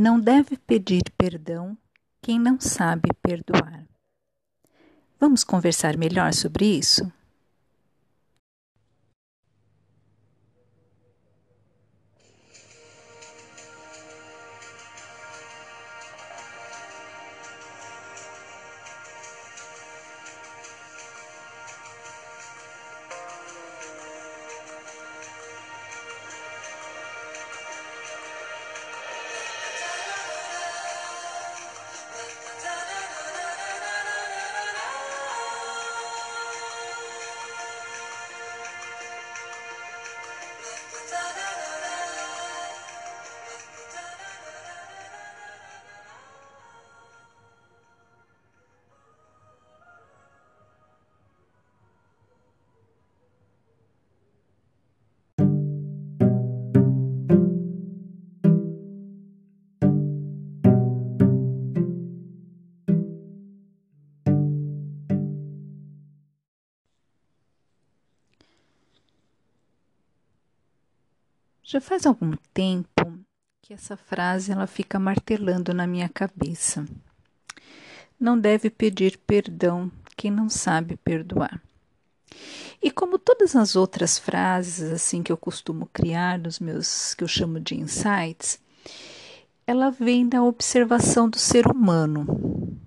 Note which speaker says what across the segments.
Speaker 1: Não deve pedir perdão quem não sabe perdoar. Vamos conversar melhor sobre isso? Já faz algum tempo que essa frase ela fica martelando na minha cabeça. Não deve pedir perdão quem não sabe perdoar. E como todas as outras frases assim que eu costumo criar nos meus que eu chamo de insights, ela vem da observação do ser humano.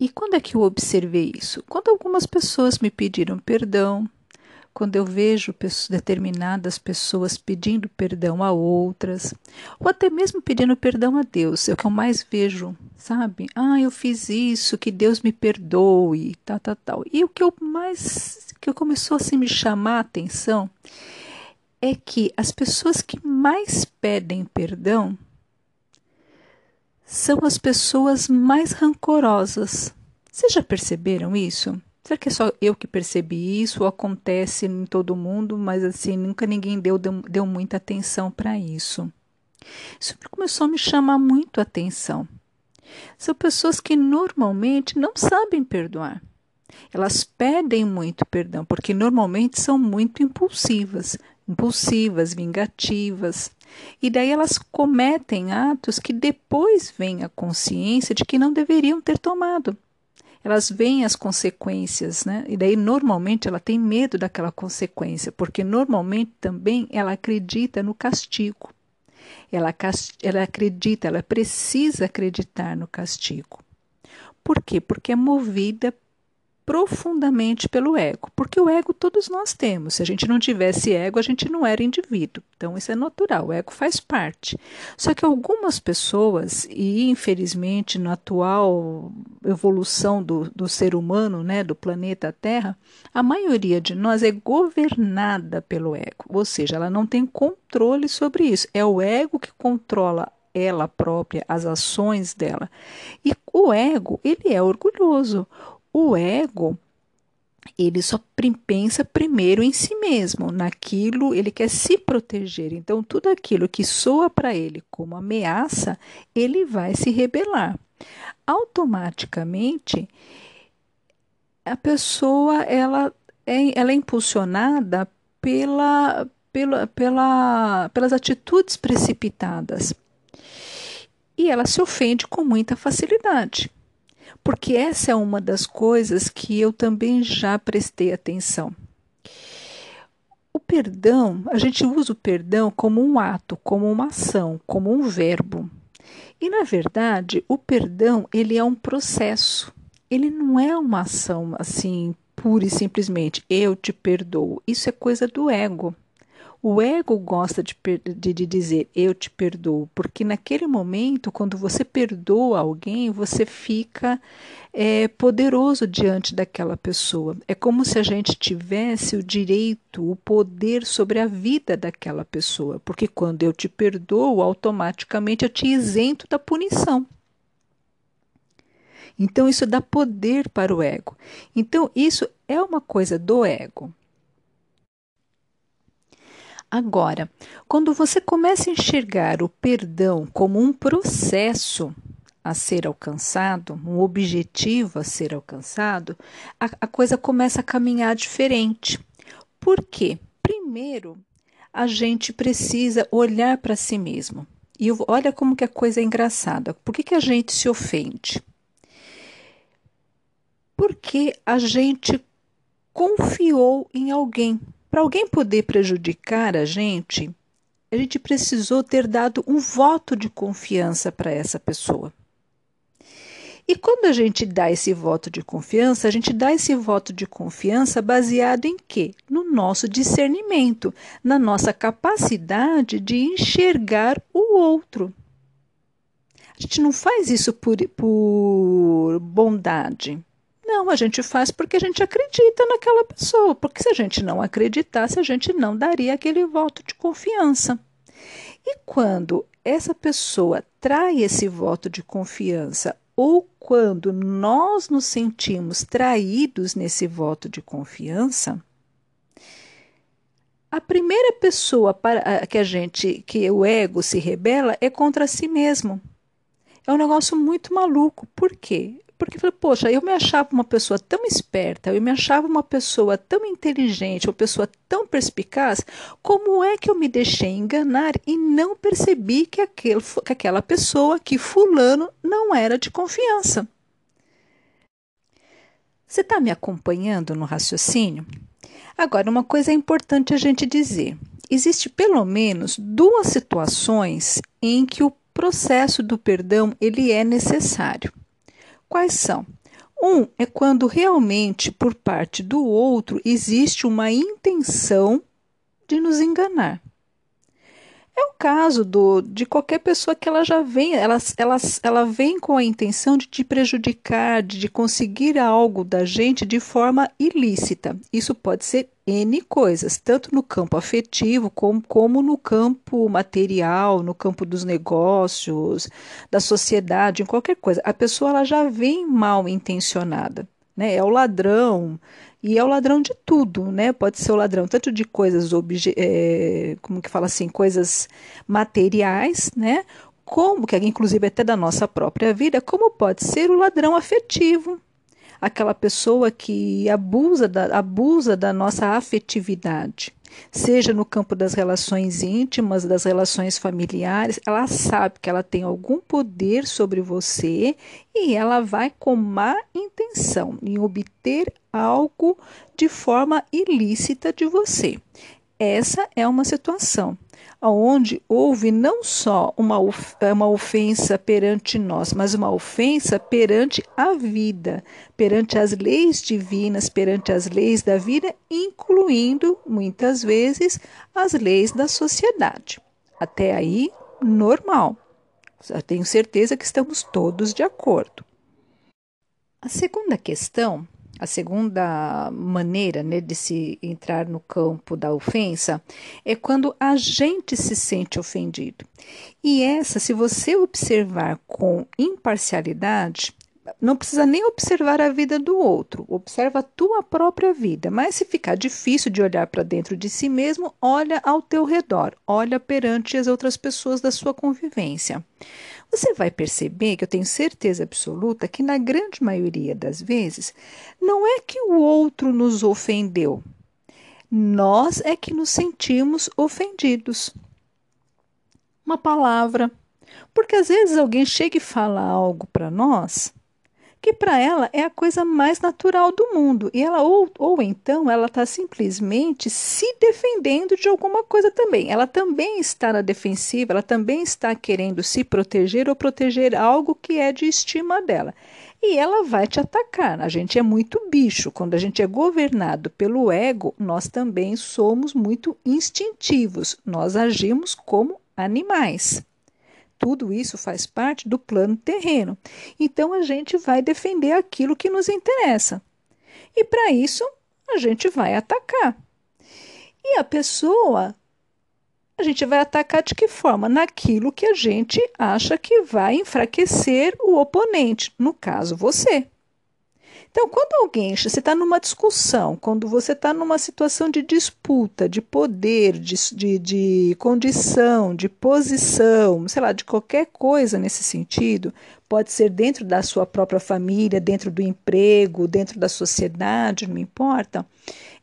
Speaker 1: E quando é que eu observei isso? Quando algumas pessoas me pediram perdão, quando eu vejo determinadas pessoas pedindo perdão a outras, ou até mesmo pedindo perdão a Deus, é o que eu mais vejo, sabe? Ah, eu fiz isso, que Deus me perdoe, tal, tal, tal. E o que eu mais, que começou assim me chamar a atenção é que as pessoas que mais pedem perdão são as pessoas mais rancorosas. Vocês já perceberam isso? Será que é só eu que percebi isso ou acontece em todo mundo, mas assim, nunca ninguém deu, deu, deu muita atenção para isso? Isso começou a me chamar muito a atenção. São pessoas que normalmente não sabem perdoar. Elas pedem muito perdão, porque normalmente são muito impulsivas, impulsivas, vingativas. E daí elas cometem atos que depois vem a consciência de que não deveriam ter tomado elas veem as consequências, né? E daí normalmente ela tem medo daquela consequência, porque normalmente também ela acredita no castigo. Ela, ela acredita, ela precisa acreditar no castigo. Por quê? Porque é movida profundamente pelo ego, porque o ego todos nós temos. Se a gente não tivesse ego, a gente não era indivíduo. Então isso é natural, o ego faz parte. Só que algumas pessoas, e infelizmente na atual evolução do, do ser humano, né, do planeta Terra, a maioria de nós é governada pelo ego, ou seja, ela não tem controle sobre isso. É o ego que controla ela própria, as ações dela. E o ego, ele é orgulhoso. O ego, ele só pensa primeiro em si mesmo, naquilo ele quer se proteger. Então, tudo aquilo que soa para ele como ameaça, ele vai se rebelar. Automaticamente, a pessoa ela é, ela é impulsionada pela, pela, pela, pelas atitudes precipitadas. E ela se ofende com muita facilidade porque essa é uma das coisas que eu também já prestei atenção. O perdão, a gente usa o perdão como um ato, como uma ação, como um verbo. E na verdade, o perdão, ele é um processo. Ele não é uma ação assim pura e simplesmente eu te perdoo. Isso é coisa do ego. O ego gosta de, de, de, dizer eu te perdoo, porque naquele momento, quando você perdoa alguém, você fica é, poderoso diante daquela pessoa. É como se a gente tivesse o direito, o poder sobre a vida daquela pessoa, porque quando eu te perdoo, automaticamente eu te isento da punição. Então, isso dá poder para o ego. Então, isso é uma coisa do ego. Agora, quando você começa a enxergar o perdão como um processo a ser alcançado, um objetivo a ser alcançado, a, a coisa começa a caminhar diferente. Por quê? Primeiro, a gente precisa olhar para si mesmo. E olha como que a coisa é engraçada. Por que, que a gente se ofende? Porque a gente confiou em alguém. Para alguém poder prejudicar a gente, a gente precisou ter dado um voto de confiança para essa pessoa. E quando a gente dá esse voto de confiança, a gente dá esse voto de confiança baseado em quê? No nosso discernimento, na nossa capacidade de enxergar o outro. A gente não faz isso por, por bondade. Não, a gente faz porque a gente acredita naquela pessoa. Porque se a gente não acreditasse, a gente não daria aquele voto de confiança. E quando essa pessoa trai esse voto de confiança ou quando nós nos sentimos traídos nesse voto de confiança, a primeira pessoa para que a gente, que o ego se rebela é contra si mesmo. É um negócio muito maluco. Por quê? Porque falei, poxa, eu me achava uma pessoa tão esperta, eu me achava uma pessoa tão inteligente, uma pessoa tão perspicaz, como é que eu me deixei enganar e não percebi que, aquele, que aquela pessoa, que fulano, não era de confiança? Você está me acompanhando no raciocínio? Agora, uma coisa é importante a gente dizer: existe pelo menos duas situações em que o processo do perdão ele é necessário. Quais são? Um é quando realmente por parte do outro existe uma intenção de nos enganar. É o caso do, de qualquer pessoa que ela já vem, ela, ela, ela vem com a intenção de te prejudicar, de, de conseguir algo da gente de forma ilícita. Isso pode ser N coisas, tanto no campo afetivo como, como no campo material, no campo dos negócios, da sociedade, em qualquer coisa. A pessoa ela já vem mal intencionada. Né? É o ladrão, e é o ladrão de tudo, né? Pode ser o ladrão tanto de coisas, é, como que fala assim, coisas materiais, né? Como, que inclusive até da nossa própria vida, como pode ser o ladrão afetivo, aquela pessoa que abusa da, abusa da nossa afetividade, seja no campo das relações íntimas, das relações familiares, ela sabe que ela tem algum poder sobre você e ela vai com má intenção em obter algo de forma ilícita de você. Essa é uma situação onde houve não só uma, uma ofensa perante nós, mas uma ofensa perante a vida, perante as leis divinas, perante as leis da vida, incluindo, muitas vezes, as leis da sociedade. Até aí, normal. Eu tenho certeza que estamos todos de acordo. A segunda questão a segunda maneira né, de se entrar no campo da ofensa é quando a gente se sente ofendido. E essa, se você observar com imparcialidade, não precisa nem observar a vida do outro, observa a tua própria vida. Mas se ficar difícil de olhar para dentro de si mesmo, olha ao teu redor, olha perante as outras pessoas da sua convivência. Você vai perceber que eu tenho certeza absoluta que, na grande maioria das vezes, não é que o outro nos ofendeu, nós é que nos sentimos ofendidos. Uma palavra. Porque às vezes alguém chega e fala algo para nós que para ela é a coisa mais natural do mundo. E ela ou, ou então ela está simplesmente se defendendo de alguma coisa também. Ela também está na defensiva, ela também está querendo se proteger ou proteger algo que é de estima dela. E ela vai te atacar. A gente é muito bicho. Quando a gente é governado pelo ego, nós também somos muito instintivos. Nós agimos como animais. Tudo isso faz parte do plano terreno. Então a gente vai defender aquilo que nos interessa. E para isso a gente vai atacar. E a pessoa, a gente vai atacar de que forma? Naquilo que a gente acha que vai enfraquecer o oponente, no caso você. Então, quando alguém, você está numa discussão, quando você está numa situação de disputa, de poder, de, de, de condição, de posição, sei lá, de qualquer coisa nesse sentido, pode ser dentro da sua própria família, dentro do emprego, dentro da sociedade, não importa.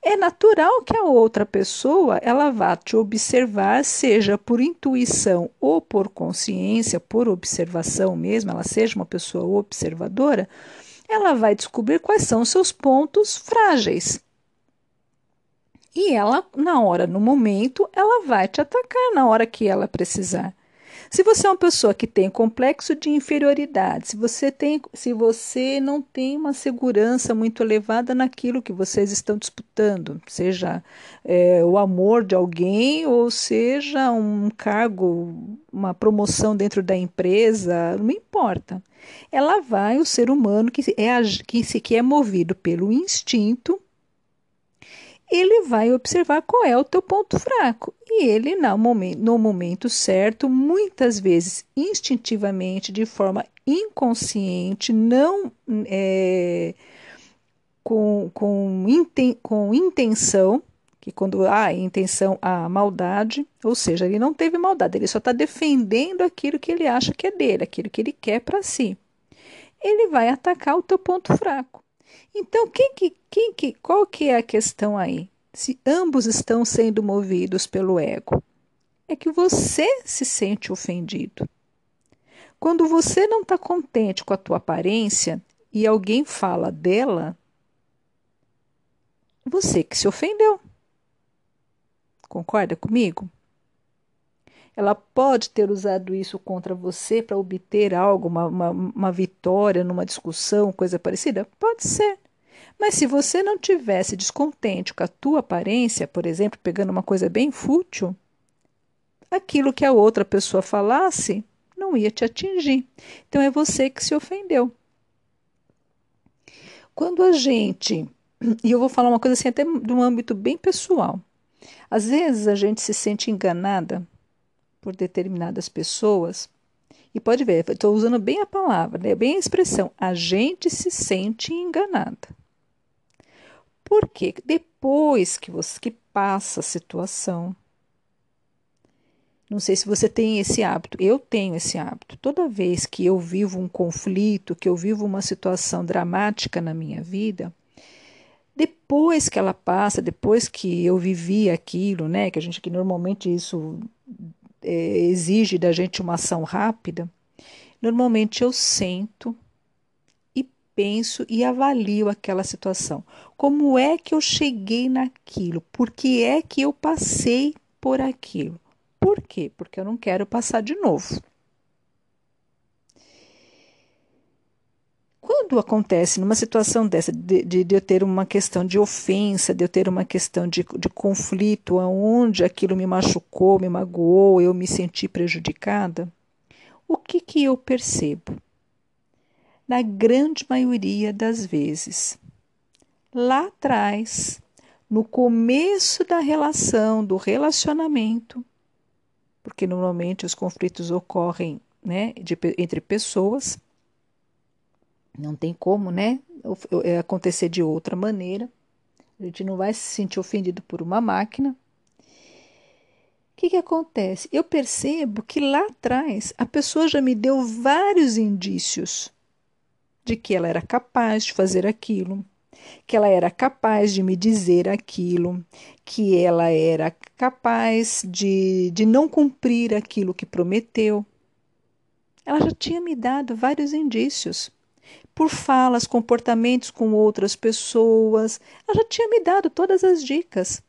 Speaker 1: é natural que a outra pessoa ela vá te observar, seja por intuição ou por consciência, por observação mesmo, ela seja uma pessoa observadora, ela vai descobrir quais são seus pontos frágeis. E ela, na hora, no momento, ela vai te atacar na hora que ela precisar. Se você é uma pessoa que tem complexo de inferioridade, se você, tem, se você não tem uma segurança muito elevada naquilo que vocês estão disputando, seja é, o amor de alguém ou seja um cargo, uma promoção dentro da empresa, não importa. Ela vai, o ser humano que é, que, que é movido pelo instinto, vai observar qual é o teu ponto fraco. E ele, no momento, no momento certo, muitas vezes instintivamente, de forma inconsciente, não é, com, com, inten, com intenção, que quando há intenção, há maldade, ou seja, ele não teve maldade, ele só está defendendo aquilo que ele acha que é dele, aquilo que ele quer para si. Ele vai atacar o teu ponto fraco. Então, quem que, quem que, qual que é a questão aí? Se ambos estão sendo movidos pelo ego, é que você se sente ofendido. Quando você não está contente com a tua aparência e alguém fala dela, você que se ofendeu. Concorda comigo? Ela pode ter usado isso contra você para obter algo, uma, uma, uma vitória numa discussão, coisa parecida? Pode ser. Mas se você não tivesse descontente com a tua aparência, por exemplo, pegando uma coisa bem fútil, aquilo que a outra pessoa falasse não ia te atingir. Então é você que se ofendeu. Quando a gente, e eu vou falar uma coisa assim até de um âmbito bem pessoal. Às vezes a gente se sente enganada por determinadas pessoas. E pode ver, estou usando bem a palavra, né? bem a expressão. A gente se sente enganada. Porque depois que você que passa a situação, não sei se você tem esse hábito, eu tenho esse hábito. Toda vez que eu vivo um conflito, que eu vivo uma situação dramática na minha vida, depois que ela passa, depois que eu vivi aquilo, né, que a gente que normalmente isso é, exige da gente uma ação rápida, normalmente eu sento e penso e avalio aquela situação. Como é que eu cheguei naquilo? Por que é que eu passei por aquilo? Por quê? Porque eu não quero passar de novo. Quando acontece numa situação dessa, de, de, de, eu ter uma questão de ofensa, de eu ter uma questão de, de conflito, onde aquilo me machucou, me magoou, eu me senti prejudicada, o que, que eu percebo? Na grande maioria das vezes, lá atrás, no começo da relação, do relacionamento, porque normalmente os conflitos ocorrem né, de, entre pessoas, não tem como né, é, acontecer de outra maneira, a gente não vai se sentir ofendido por uma máquina. O que, que acontece? Eu percebo que lá atrás a pessoa já me deu vários indícios de que ela era capaz de fazer aquilo, que ela era capaz de me dizer aquilo, que ela era capaz de, de não cumprir aquilo que prometeu. Ela já tinha me dado vários indícios. Por falas, comportamentos com outras pessoas, ela já tinha me dado todas as dicas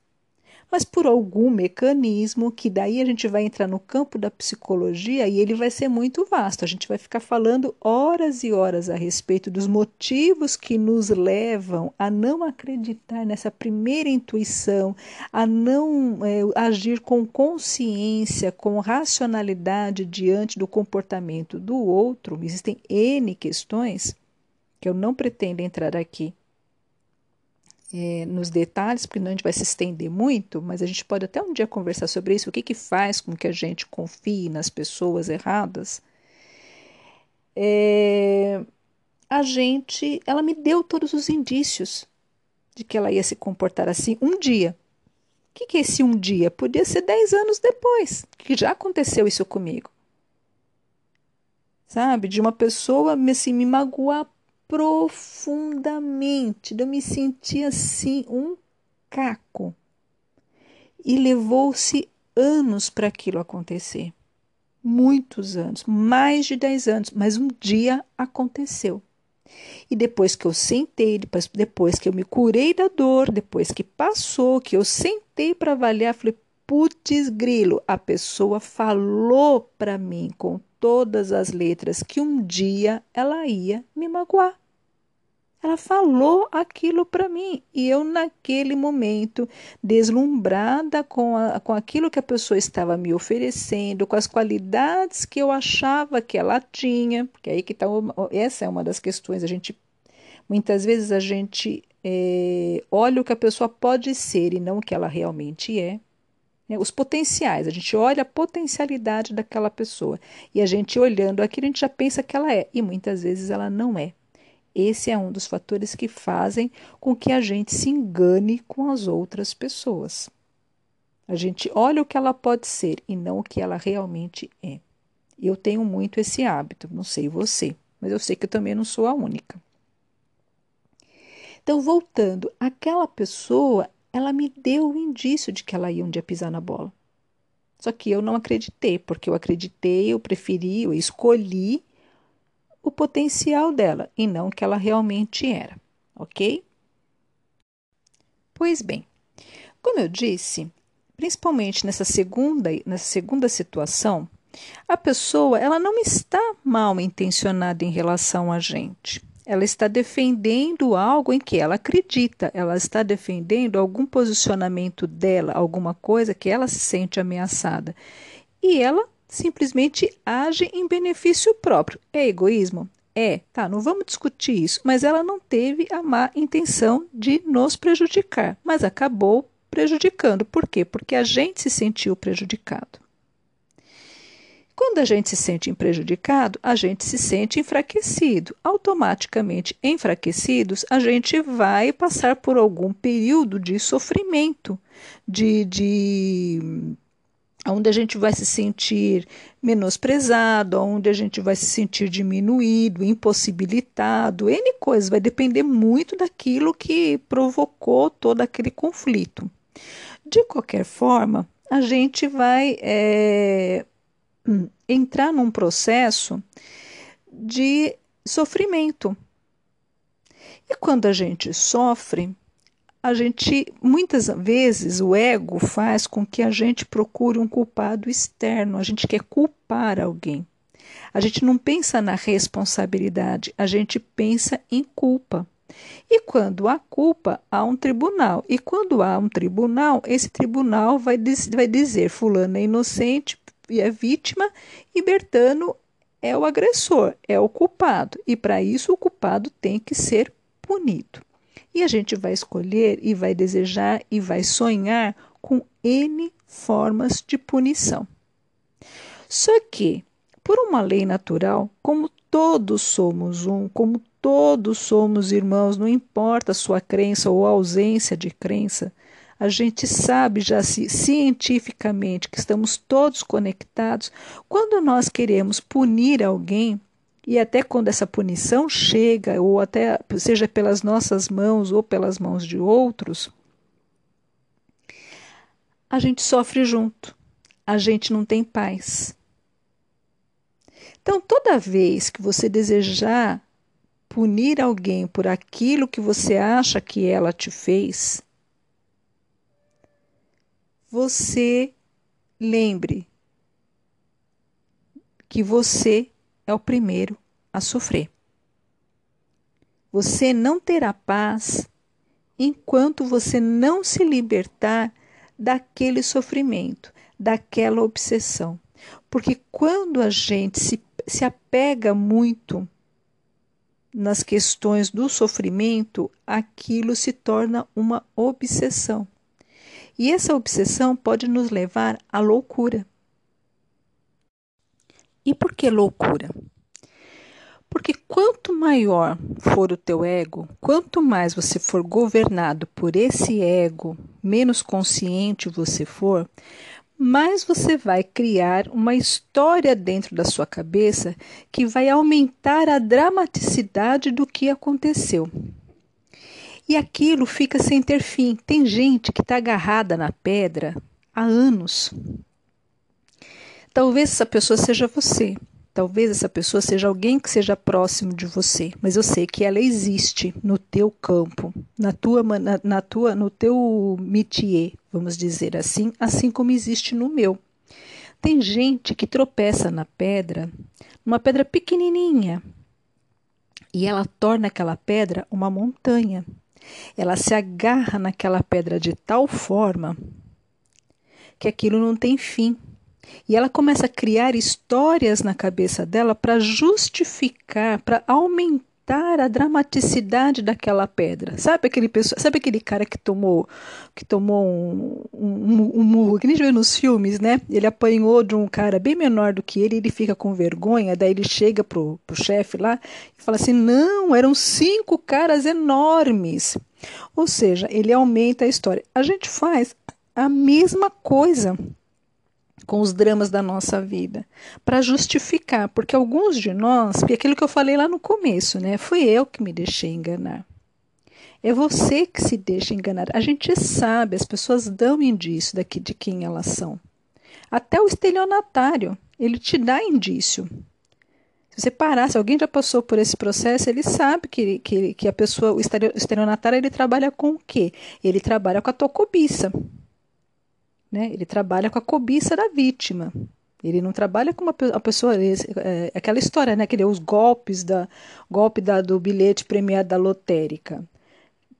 Speaker 1: mas por algum mecanismo que daí a gente vai entrar no campo da psicologia e ele vai ser muito vasto. A gente vai ficar falando horas e horas a respeito dos motivos que nos levam a não acreditar nessa primeira intuição, a não é, agir com consciência, com racionalidade diante do comportamento do outro. Existem N questões que eu não pretendo entrar aqui é, nos detalhes, porque não a gente vai se estender muito, mas a gente pode até um dia conversar sobre isso, o que, que faz com que a gente confie nas pessoas erradas. É, a gente, ela me deu todos os indícios de que ela ia se comportar assim um dia. O que, que é esse um dia? Podia ser dez anos depois, que já aconteceu isso comigo. Sabe? De uma pessoa assim, me magoar profundamente. Eu me senti assim, um caco e levou-se anos para aquilo acontecer. Muitos anos, mais de 10 anos, mas um dia aconteceu. E depois que eu sentei, depois, depois que eu me curei da dor, depois que passou, que eu sentei para avaliar, falei: putz, grilo, a pessoa falou para mim com todas as letras que um dia ela ia me magoar. Ela falou aquilo para mim e eu, naquele momento, deslumbrada com, a, com aquilo que a pessoa estava me oferecendo, com as qualidades que eu achava que ela tinha, porque aí que tá, essa é uma das questões, a gente, muitas vezes a gente é, olha o que a pessoa pode ser e não o que ela realmente é. Né? Os potenciais, a gente olha a potencialidade daquela pessoa e a gente olhando aquilo, a gente já pensa que ela é, e muitas vezes ela não é. Esse é um dos fatores que fazem com que a gente se engane com as outras pessoas. A gente olha o que ela pode ser e não o que ela realmente é. Eu tenho muito esse hábito, não sei você, mas eu sei que eu também não sou a única. Então, voltando, aquela pessoa, ela me deu o indício de que ela ia um dia pisar na bola. Só que eu não acreditei, porque eu acreditei, eu preferi, eu escolhi o potencial dela e não o que ela realmente era, ok? Pois bem, como eu disse, principalmente nessa segunda, nessa segunda situação, a pessoa ela não está mal intencionada em relação a gente. Ela está defendendo algo em que ela acredita, ela está defendendo algum posicionamento dela, alguma coisa que ela se sente ameaçada. E ela simplesmente age em benefício próprio. É egoísmo? É, tá, não vamos discutir isso, mas ela não teve a má intenção de nos prejudicar, mas acabou prejudicando. Por quê? Porque a gente se sentiu prejudicado. Quando a gente se sente prejudicado, a gente se sente enfraquecido. Automaticamente enfraquecidos, a gente vai passar por algum período de sofrimento, de, de onde a gente vai se sentir menosprezado, onde a gente vai se sentir diminuído, impossibilitado, N coisas, vai depender muito daquilo que provocou todo aquele conflito. De qualquer forma, a gente vai é, entrar num processo de sofrimento. E quando a gente sofre, a gente muitas vezes o ego faz com que a gente procure um culpado externo, a gente quer culpar alguém. A gente não pensa na responsabilidade, a gente pensa em culpa. E quando há culpa, há um tribunal. E quando há um tribunal, esse tribunal vai, diz, vai dizer: Fulano é inocente e é vítima, e Bertano é o agressor, é o culpado. E para isso, o culpado tem que ser punido. E a gente vai escolher e vai desejar e vai sonhar com N formas de punição. Só que, por uma lei natural, como todos somos um, como todos somos irmãos, não importa a sua crença ou ausência de crença, a gente sabe já cientificamente que estamos todos conectados. Quando nós queremos punir alguém, e até quando essa punição chega, ou até seja pelas nossas mãos ou pelas mãos de outros, a gente sofre junto, a gente não tem paz. Então, toda vez que você desejar punir alguém por aquilo que você acha que ela te fez, você lembre que você é o primeiro a sofrer. Você não terá paz enquanto você não se libertar daquele sofrimento, daquela obsessão. Porque quando a gente se, se apega muito nas questões do sofrimento, aquilo se torna uma obsessão. E essa obsessão pode nos levar à loucura. E por que loucura? Porque quanto maior for o teu ego, quanto mais você for governado por esse ego, menos consciente você for, mais você vai criar uma história dentro da sua cabeça que vai aumentar a dramaticidade do que aconteceu. E aquilo fica sem ter fim. Tem gente que está agarrada na pedra há anos. Talvez essa pessoa seja você. Talvez essa pessoa seja alguém que seja próximo de você, mas eu sei que ela existe no teu campo, na tua, na, na tua, no teu métier, vamos dizer assim, assim como existe no meu. Tem gente que tropeça na pedra, uma pedra pequenininha, e ela torna aquela pedra uma montanha. Ela se agarra naquela pedra de tal forma que aquilo não tem fim. E ela começa a criar histórias na cabeça dela para justificar, para aumentar a dramaticidade daquela pedra. Sabe aquele pessoa, sabe aquele cara que tomou que tomou um, um, um murro, que nem vê nos filmes, né? Ele apanhou de um cara bem menor do que ele, ele fica com vergonha, daí ele chega pro, pro chefe lá e fala assim: "Não, eram cinco caras enormes". Ou seja, ele aumenta a história. A gente faz a mesma coisa com os dramas da nossa vida, para justificar, porque alguns de nós, porque aquilo que eu falei lá no começo, né, fui eu que me deixei enganar. É você que se deixa enganar. A gente sabe, as pessoas dão indício daqui de quem elas são. Até o estelionatário, ele te dá indício. Se você parar, se alguém já passou por esse processo, ele sabe que, que, que a pessoa, o estelionatário, ele trabalha com o quê? Ele trabalha com a tua cobiça. Né? Ele trabalha com a cobiça da vítima. Ele não trabalha com uma, uma pessoa. É, aquela história, né? Que os golpes da golpe da, do bilhete premiado da lotérica.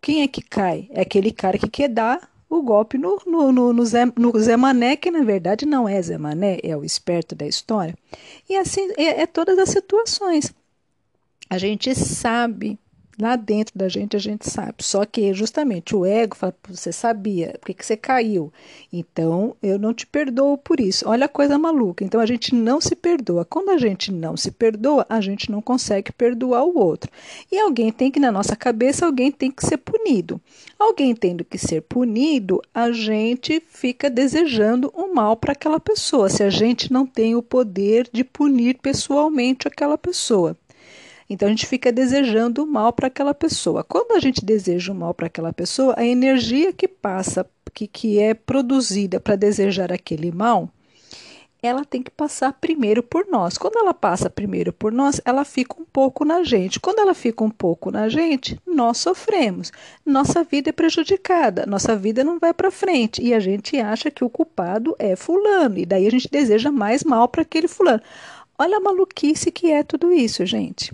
Speaker 1: Quem é que cai? É aquele cara que quer dar o golpe no, no, no, no, Zé, no Zé Mané, que na verdade não é Zé Mané, é o esperto da história. E assim é, é todas as situações. A gente sabe Lá dentro da gente a gente sabe. Só que justamente o ego fala: você sabia, por que, você caiu? Então eu não te perdoo por isso. Olha a coisa maluca. Então a gente não se perdoa. Quando a gente não se perdoa, a gente não consegue perdoar o outro. E alguém tem que, na nossa cabeça, alguém tem que ser punido. Alguém tendo que ser punido, a gente fica desejando o mal para aquela pessoa, se a gente não tem o poder de punir pessoalmente aquela pessoa. Então a gente fica desejando o mal para aquela pessoa. Quando a gente deseja o mal para aquela pessoa, a energia que passa, que, que é produzida para desejar aquele mal, ela tem que passar primeiro por nós. Quando ela passa primeiro por nós, ela fica um pouco na gente. Quando ela fica um pouco na gente, nós sofremos. Nossa vida é prejudicada, nossa vida não vai para frente e a gente acha que o culpado é fulano e daí a gente deseja mais mal para aquele fulano. Olha a maluquice que é tudo isso, gente.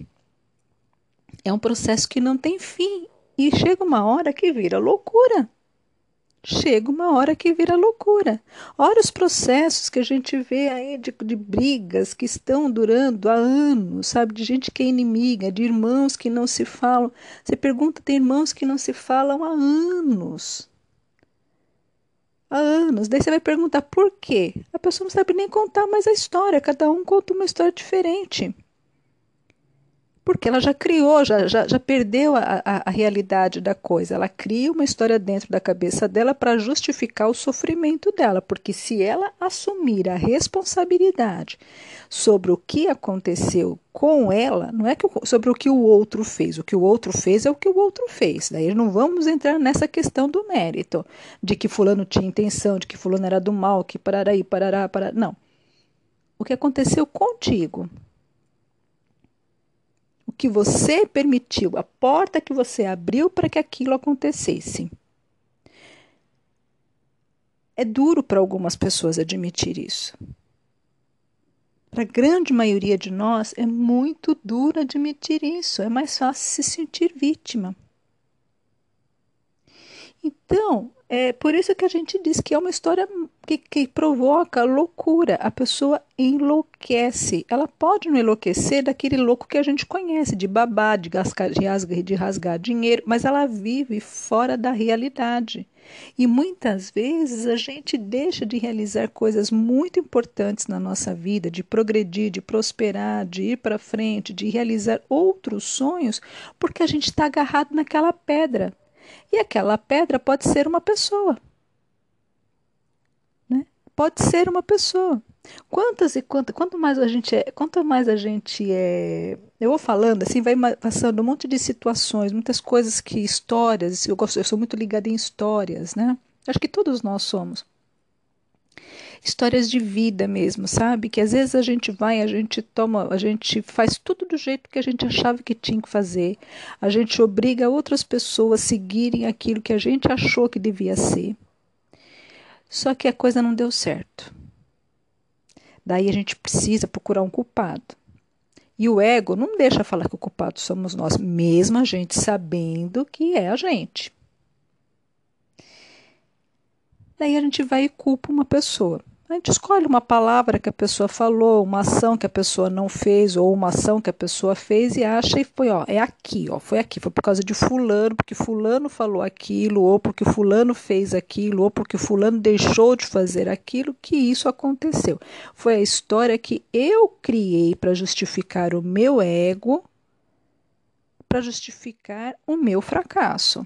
Speaker 1: É um processo que não tem fim e chega uma hora que vira loucura. Chega uma hora que vira loucura. Olha os processos que a gente vê aí de, de brigas que estão durando há anos, sabe? De gente que é inimiga, de irmãos que não se falam. Você pergunta, tem irmãos que não se falam há anos. Há anos. Daí você vai perguntar por quê? A pessoa não sabe nem contar mais a história, cada um conta uma história diferente porque ela já criou, já, já, já perdeu a, a, a, realidade da coisa. Ela cria uma história dentro da cabeça dela para justificar o sofrimento dela, porque se ela assumir a responsabilidade sobre o que aconteceu com ela, não é que, sobre o que o outro fez. O que o outro fez é o que o outro fez. Daí não vamos entrar nessa questão do mérito, de que fulano tinha intenção, de que fulano era do mal, que pararaí, parará, parará. Não. O que aconteceu contigo, que você permitiu, a porta que você abriu para que aquilo acontecesse. É duro para algumas pessoas admitir isso. Para a grande maioria de nós, é muito duro admitir isso. É mais fácil se sentir vítima. Então, é por isso que a gente diz que é uma história que, que provoca loucura. A pessoa enlouquece. Ela pode não enlouquecer daquele louco que a gente conhece, de babá, de, gascar, de, rasgar, de rasgar dinheiro, mas ela vive fora da realidade. E muitas vezes a gente deixa de realizar coisas muito importantes na nossa vida, de progredir, de prosperar, de ir para frente, de realizar outros sonhos, porque a gente está agarrado naquela pedra e aquela pedra pode ser uma pessoa. Né? Pode ser uma pessoa. Quantas e quantas, quanto mais a gente é, quanto mais a gente é, eu vou falando assim, vai passando um monte de situações, muitas coisas que histórias, eu gosto, eu sou muito ligada em histórias, né? Acho que todos nós somos. Histórias de vida mesmo, sabe? Que às vezes a gente vai, a gente toma, a gente faz tudo do jeito que a gente achava que tinha que fazer. A gente obriga outras pessoas a seguirem aquilo que a gente achou que devia ser. Só que a coisa não deu certo. Daí a gente precisa procurar um culpado. E o ego não deixa falar que o culpado somos nós, mesmo a gente sabendo que é a gente. Daí a gente vai e culpa uma pessoa. A gente escolhe uma palavra que a pessoa falou, uma ação que a pessoa não fez, ou uma ação que a pessoa fez e acha e foi, ó, é aqui, ó, foi aqui, foi por causa de fulano, porque fulano falou aquilo, ou porque fulano fez aquilo, ou porque fulano deixou de fazer aquilo, que isso aconteceu. Foi a história que eu criei para justificar o meu ego, para justificar o meu fracasso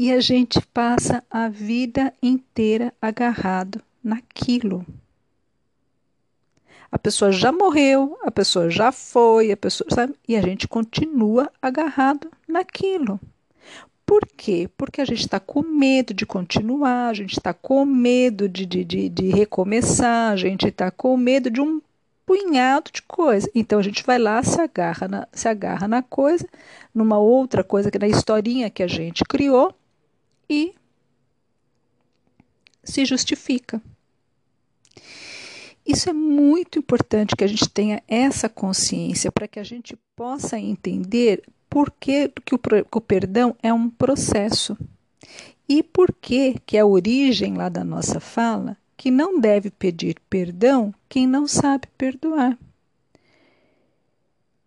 Speaker 1: e a gente passa a vida inteira agarrado naquilo. A pessoa já morreu, a pessoa já foi, a pessoa, sabe? E a gente continua agarrado naquilo. Por quê? Porque a gente está com medo de continuar, a gente está com medo de, de, de, de recomeçar, a gente está com medo de um punhado de coisa. Então a gente vai lá, se agarra na, se agarra na coisa, numa outra coisa que na historinha que a gente criou, e se justifica. Isso é muito importante que a gente tenha essa consciência para que a gente possa entender por que, que, o, que o perdão é um processo e por que, que a origem lá da nossa fala que não deve pedir perdão quem não sabe perdoar.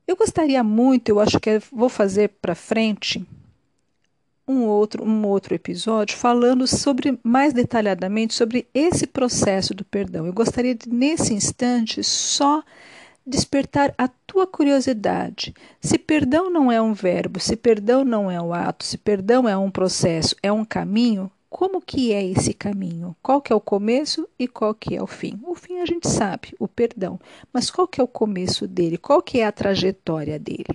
Speaker 1: Eu gostaria muito, eu acho que vou fazer para frente um outro, um outro episódio falando sobre mais detalhadamente sobre esse processo do perdão. Eu gostaria de, nesse instante, só despertar a tua curiosidade. Se perdão não é um verbo, se perdão não é um ato, se perdão é um processo, é um caminho, como que é esse caminho? Qual que é o começo e qual que é o fim? O fim a gente sabe, o perdão. Mas qual que é o começo dele? Qual que é a trajetória dele?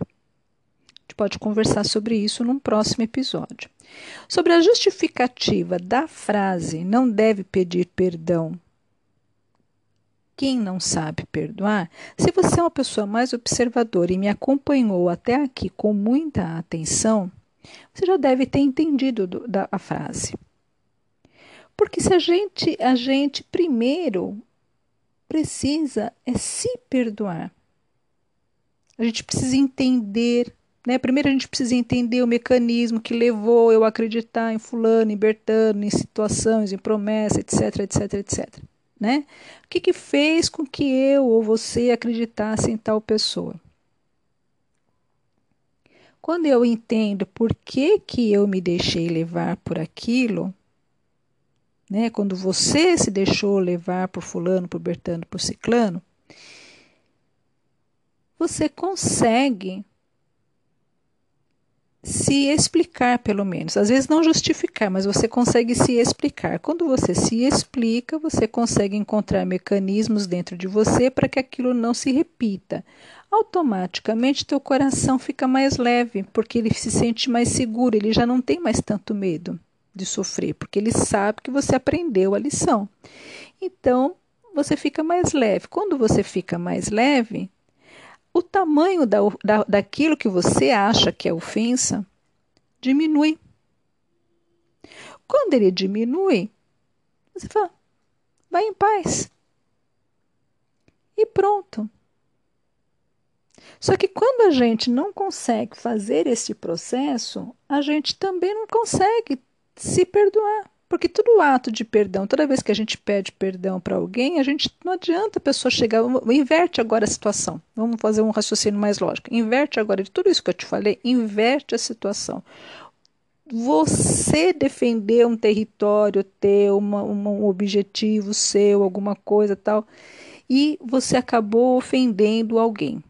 Speaker 1: Pode conversar sobre isso num próximo episódio. Sobre a justificativa da frase não deve pedir perdão quem não sabe perdoar, se você é uma pessoa mais observadora e me acompanhou até aqui com muita atenção, você já deve ter entendido do, da a frase. Porque se a gente, a gente primeiro precisa é se perdoar. A gente precisa entender né? Primeiro a gente precisa entender o mecanismo que levou eu a acreditar em fulano, em Bertano, em situações, em promessa, etc, etc, etc. Né? O que, que fez com que eu ou você acreditasse em tal pessoa? Quando eu entendo por que, que eu me deixei levar por aquilo, né? quando você se deixou levar por fulano, por Bertano, por ciclano, você consegue se explicar, pelo menos. Às vezes não justificar, mas você consegue se explicar. Quando você se explica, você consegue encontrar mecanismos dentro de você para que aquilo não se repita. Automaticamente teu coração fica mais leve, porque ele se sente mais seguro, ele já não tem mais tanto medo de sofrer, porque ele sabe que você aprendeu a lição. Então, você fica mais leve. Quando você fica mais leve, o tamanho da, da, daquilo que você acha que é ofensa diminui. Quando ele diminui, você fala, vai em paz. E pronto. Só que quando a gente não consegue fazer esse processo, a gente também não consegue se perdoar. Porque todo ato de perdão, toda vez que a gente pede perdão para alguém, a gente não adianta a pessoa chegar. Inverte agora a situação. Vamos fazer um raciocínio mais lógico. Inverte agora de tudo isso que eu te falei, inverte a situação. Você defender um território teu, uma, uma, um objetivo seu, alguma coisa tal, e você acabou ofendendo alguém.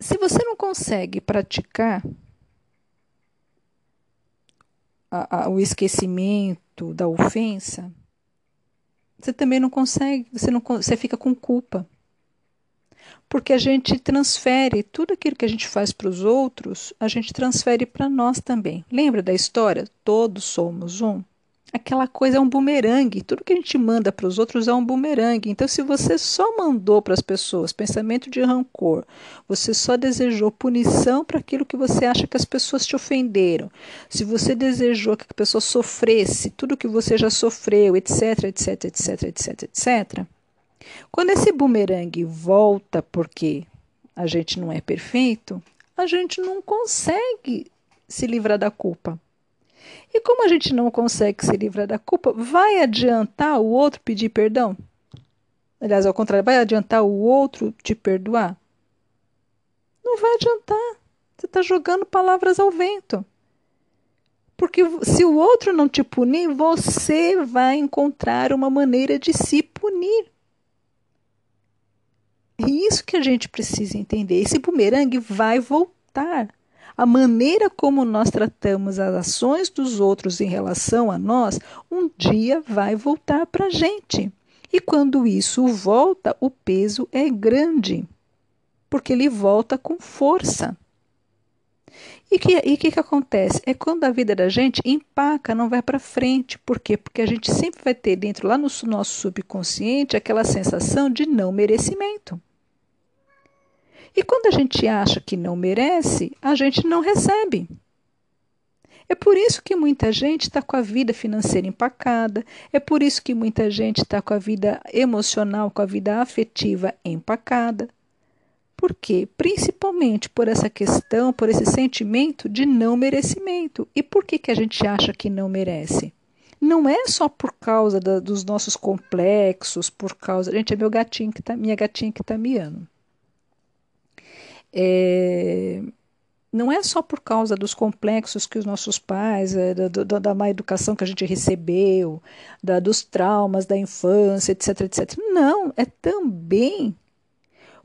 Speaker 1: Se você não consegue praticar a, a, o esquecimento da ofensa, você também não consegue, você, não, você fica com culpa. Porque a gente transfere tudo aquilo que a gente faz para os outros, a gente transfere para nós também. Lembra da história? Todos somos um aquela coisa é um bumerangue. Tudo que a gente manda para os outros é um bumerangue. Então, se você só mandou para as pessoas pensamento de rancor, você só desejou punição para aquilo que você acha que as pessoas te ofenderam, se você desejou que a pessoa sofresse tudo que você já sofreu, etc, etc, etc, etc, etc. Quando esse bumerangue volta porque a gente não é perfeito, a gente não consegue se livrar da culpa. E como a gente não consegue se livrar da culpa, vai adiantar o outro pedir perdão? Aliás, ao contrário, vai adiantar o outro te perdoar? Não vai adiantar. Você está jogando palavras ao vento. Porque se o outro não te punir, você vai encontrar uma maneira de se punir. É isso que a gente precisa entender. Esse bumerangue vai voltar a maneira como nós tratamos as ações dos outros em relação a nós, um dia vai voltar para a gente. E quando isso volta, o peso é grande, porque ele volta com força. E o que, que, que acontece? É quando a vida da gente empaca, não vai para frente. Por quê? Porque a gente sempre vai ter dentro, lá no nosso subconsciente, aquela sensação de não merecimento. E quando a gente acha que não merece, a gente não recebe. É por isso que muita gente está com a vida financeira empacada, é por isso que muita gente está com a vida emocional, com a vida afetiva empacada. Por quê? Principalmente por essa questão, por esse sentimento de não merecimento. E por que, que a gente acha que não merece? Não é só por causa da, dos nossos complexos, por causa. Gente, é meu gatinho que tá, minha gatinha que está miando é, não é só por causa dos complexos que os nossos pais, é, da, da, da, má educação que a gente recebeu, da, dos traumas da infância, etc, etc. Não, é também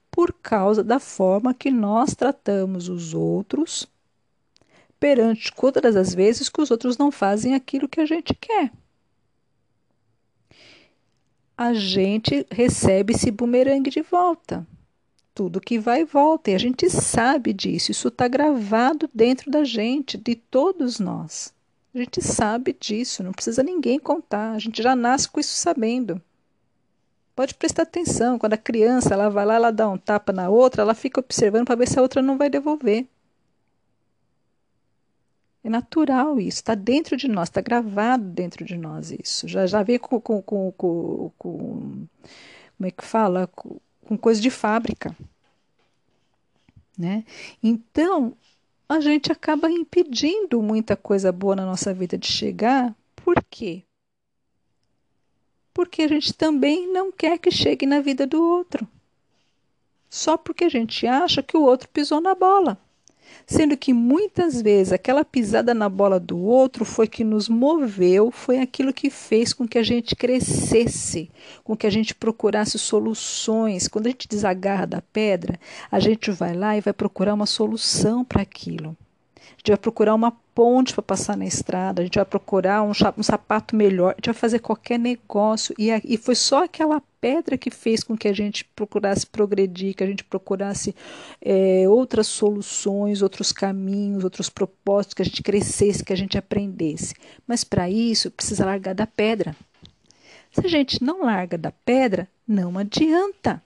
Speaker 1: por causa da forma que nós tratamos os outros perante todas as vezes que os outros não fazem aquilo que a gente quer. A gente recebe esse bumerangue de volta tudo que vai e volta. E a gente sabe disso, isso está gravado dentro da gente, de todos nós. A gente sabe disso, não precisa ninguém contar, a gente já nasce com isso sabendo. Pode prestar atenção, quando a criança ela vai lá, ela dá um tapa na outra, ela fica observando para ver se a outra não vai devolver. É natural isso, está dentro de nós, está gravado dentro de nós isso. Já, já vem com, com, com, com, com como é que fala? Com, com coisa de fábrica. Né? Então, a gente acaba impedindo muita coisa boa na nossa vida de chegar. Por quê? Porque a gente também não quer que chegue na vida do outro. Só porque a gente acha que o outro pisou na bola sendo que muitas vezes aquela pisada na bola do outro foi que nos moveu, foi aquilo que fez com que a gente crescesse, com que a gente procurasse soluções. Quando a gente desagarra da pedra, a gente vai lá e vai procurar uma solução para aquilo. Gente vai procurar uma ponte para passar na estrada, a gente vai procurar um, um, sapato melhor, a gente vai fazer qualquer negócio. E, a, e foi só aquela pedra que fez com que a gente procurasse progredir, que a gente procurasse é, outras soluções, outros caminhos, outros propósitos, que a gente crescesse, que a gente aprendesse. Mas para isso precisa largar da pedra. Se a gente não larga da pedra, não adianta.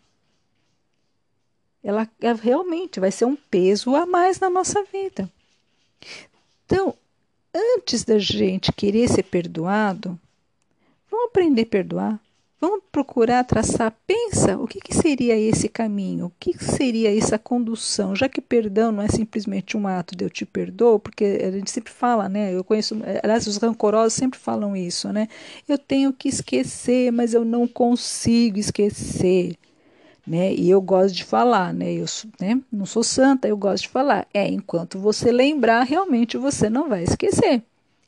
Speaker 1: Ela, ela realmente vai ser um peso a mais na nossa vida. Então, antes da gente querer ser perdoado, vamos aprender a perdoar. Vamos procurar traçar, pensa o que, que, seria esse caminho, o que, que seria essa condução, já que perdão não é simplesmente um ato de eu te perdoo, porque a gente sempre fala, né? Eu conheço, aliás, os rancorosos sempre falam isso, né? Eu tenho que esquecer, mas eu não consigo esquecer né? E eu gosto de falar, né? Eu né? não sou santa, eu gosto de falar. É, enquanto você lembrar, realmente você não vai esquecer.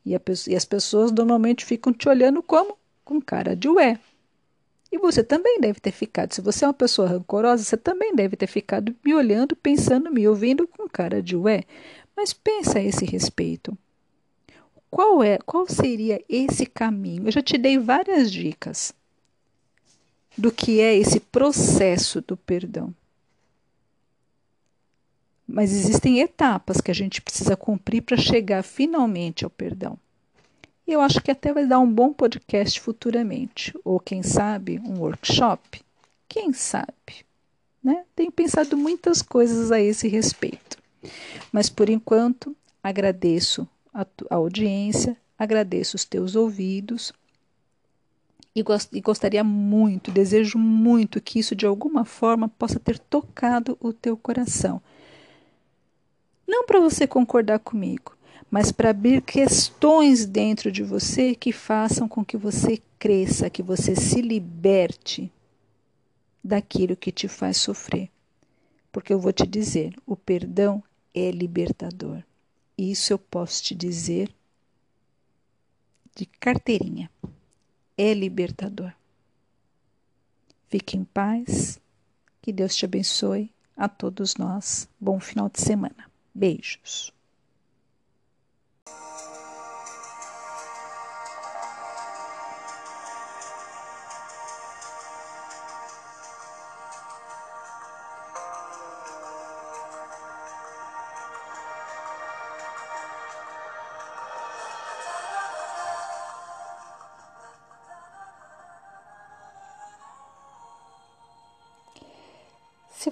Speaker 1: E, a, e as pessoas normalmente ficam te olhando como? Com cara de ué. E você também deve ter ficado. Se você é uma pessoa rancorosa, você também deve ter ficado me olhando, pensando, me ouvindo com cara de ué. Mas pensa a esse respeito. qual é, qual seria esse caminho? Eu já te dei várias dicas do que é esse processo do perdão. Mas existem etapas que a gente precisa cumprir para chegar finalmente ao perdão. E eu acho que até vai dar um bom podcast futuramente, ou quem sabe, um workshop. Quem sabe? Né? Tenho pensado muitas coisas a esse respeito. Mas por enquanto, agradeço a, a audiência, agradeço os teus ouvidos e, gost, e gostaria muito, desejo muito que isso de alguma forma possa ter tocado o teu coração. Não para você concordar comigo, mas para abrir questões dentro de você que façam com que você cresça, que você se liberte daquilo que te faz sofrer. Porque eu vou te dizer, o perdão é libertador. Isso eu posso te dizer de carteirinha. É libertador. Fique em paz. Que Deus te abençoe a todos nós. Bom final de semana. Beijos.